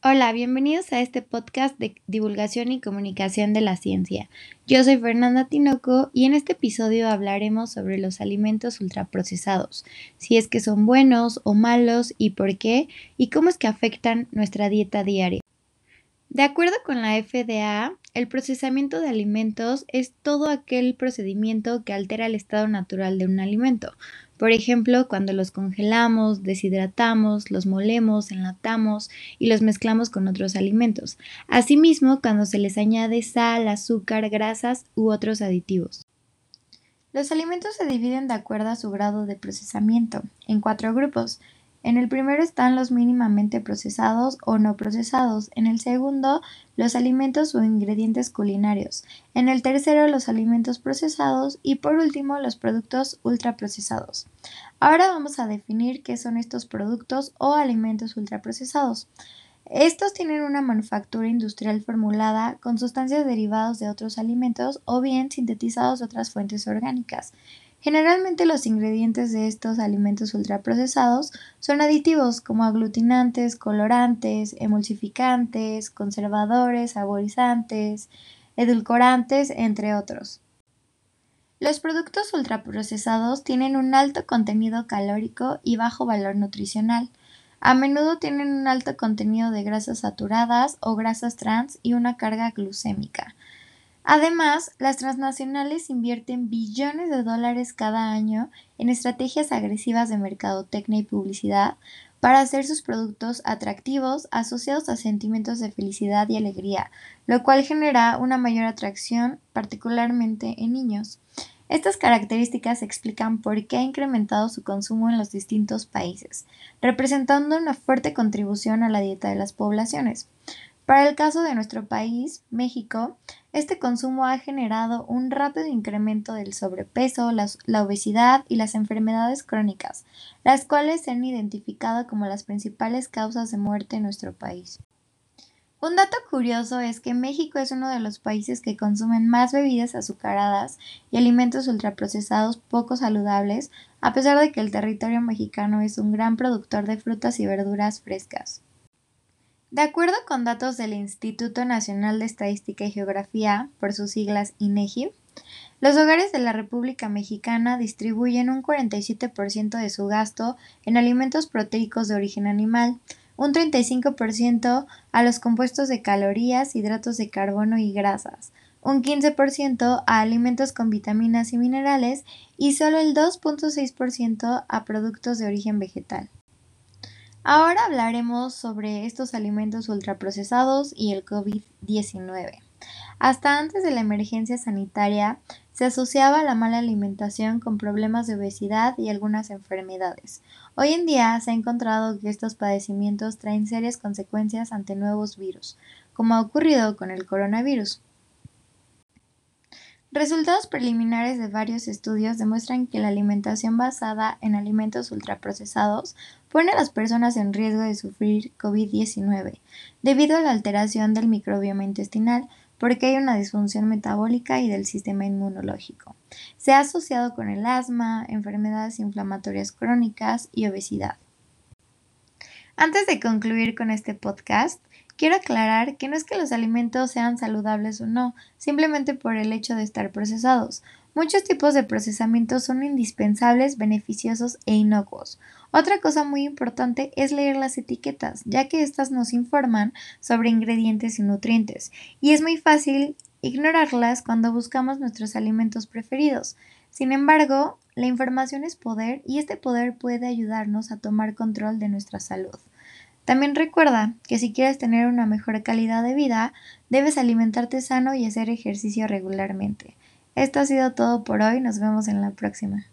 Hola, bienvenidos a este podcast de divulgación y comunicación de la ciencia. Yo soy Fernanda Tinoco y en este episodio hablaremos sobre los alimentos ultraprocesados, si es que son buenos o malos y por qué, y cómo es que afectan nuestra dieta diaria. De acuerdo con la FDA, el procesamiento de alimentos es todo aquel procedimiento que altera el estado natural de un alimento, por ejemplo, cuando los congelamos, deshidratamos, los molemos, enlatamos y los mezclamos con otros alimentos. Asimismo, cuando se les añade sal, azúcar, grasas u otros aditivos. Los alimentos se dividen de acuerdo a su grado de procesamiento en cuatro grupos. En el primero están los mínimamente procesados o no procesados, en el segundo los alimentos o ingredientes culinarios, en el tercero los alimentos procesados y por último los productos ultraprocesados. Ahora vamos a definir qué son estos productos o alimentos ultraprocesados. Estos tienen una manufactura industrial formulada con sustancias derivadas de otros alimentos o bien sintetizados de otras fuentes orgánicas. Generalmente los ingredientes de estos alimentos ultraprocesados son aditivos como aglutinantes, colorantes, emulsificantes, conservadores, saborizantes, edulcorantes, entre otros. Los productos ultraprocesados tienen un alto contenido calórico y bajo valor nutricional. A menudo tienen un alto contenido de grasas saturadas o grasas trans y una carga glucémica. Además, las transnacionales invierten billones de dólares cada año en estrategias agresivas de mercadotecnia y publicidad para hacer sus productos atractivos asociados a sentimientos de felicidad y alegría, lo cual genera una mayor atracción, particularmente en niños. Estas características explican por qué ha incrementado su consumo en los distintos países, representando una fuerte contribución a la dieta de las poblaciones. Para el caso de nuestro país, México, este consumo ha generado un rápido incremento del sobrepeso, la, obesidad y las enfermedades crónicas, las cuales se han identificado como las principales causas de muerte en nuestro país. Un dato curioso es que México es uno de los países que consumen más bebidas azucaradas y alimentos ultraprocesados poco saludables, a pesar de que el territorio mexicano es un gran productor de frutas y verduras frescas. De acuerdo con datos del Instituto Nacional de Estadística y Geografía, por sus siglas INEGI, los hogares de la República Mexicana distribuyen un 47% de su gasto en alimentos proteicos de origen animal, un 35% a los compuestos de calorías, hidratos de carbono y grasas, un 15% a alimentos con vitaminas y minerales y solo el 2.6% a productos de origen vegetal. Ahora hablaremos sobre estos alimentos ultraprocesados y el COVID-19. Hasta antes de la emergencia sanitaria se asociaba la mala alimentación con problemas de obesidad y algunas enfermedades. Hoy en día se ha encontrado que estos padecimientos traen serias consecuencias ante nuevos virus, como ha ocurrido con el coronavirus. Resultados preliminares de varios estudios demuestran que la alimentación basada en alimentos ultraprocesados pone a las personas en riesgo de sufrir COVID-19 debido a la alteración del microbioma intestinal porque hay una disfunción metabólica y del sistema inmunológico. Se ha asociado con el asma, enfermedades inflamatorias crónicas y obesidad. Antes de concluir con este podcast, Quiero aclarar que no es que los alimentos sean saludables o no, simplemente por el hecho de estar procesados. Muchos tipos de procesamiento son indispensables, beneficiosos e inocuos. Otra cosa muy importante es leer las etiquetas, ya que éstas nos informan sobre ingredientes y nutrientes, y es muy fácil ignorarlas cuando buscamos nuestros alimentos preferidos. Sin embargo, la información es poder y este poder puede ayudarnos a tomar control de nuestra salud. También recuerda que si quieres tener una mejor calidad de vida, debes alimentarte sano y hacer ejercicio regularmente. Esto ha sido todo por hoy, nos vemos en la próxima.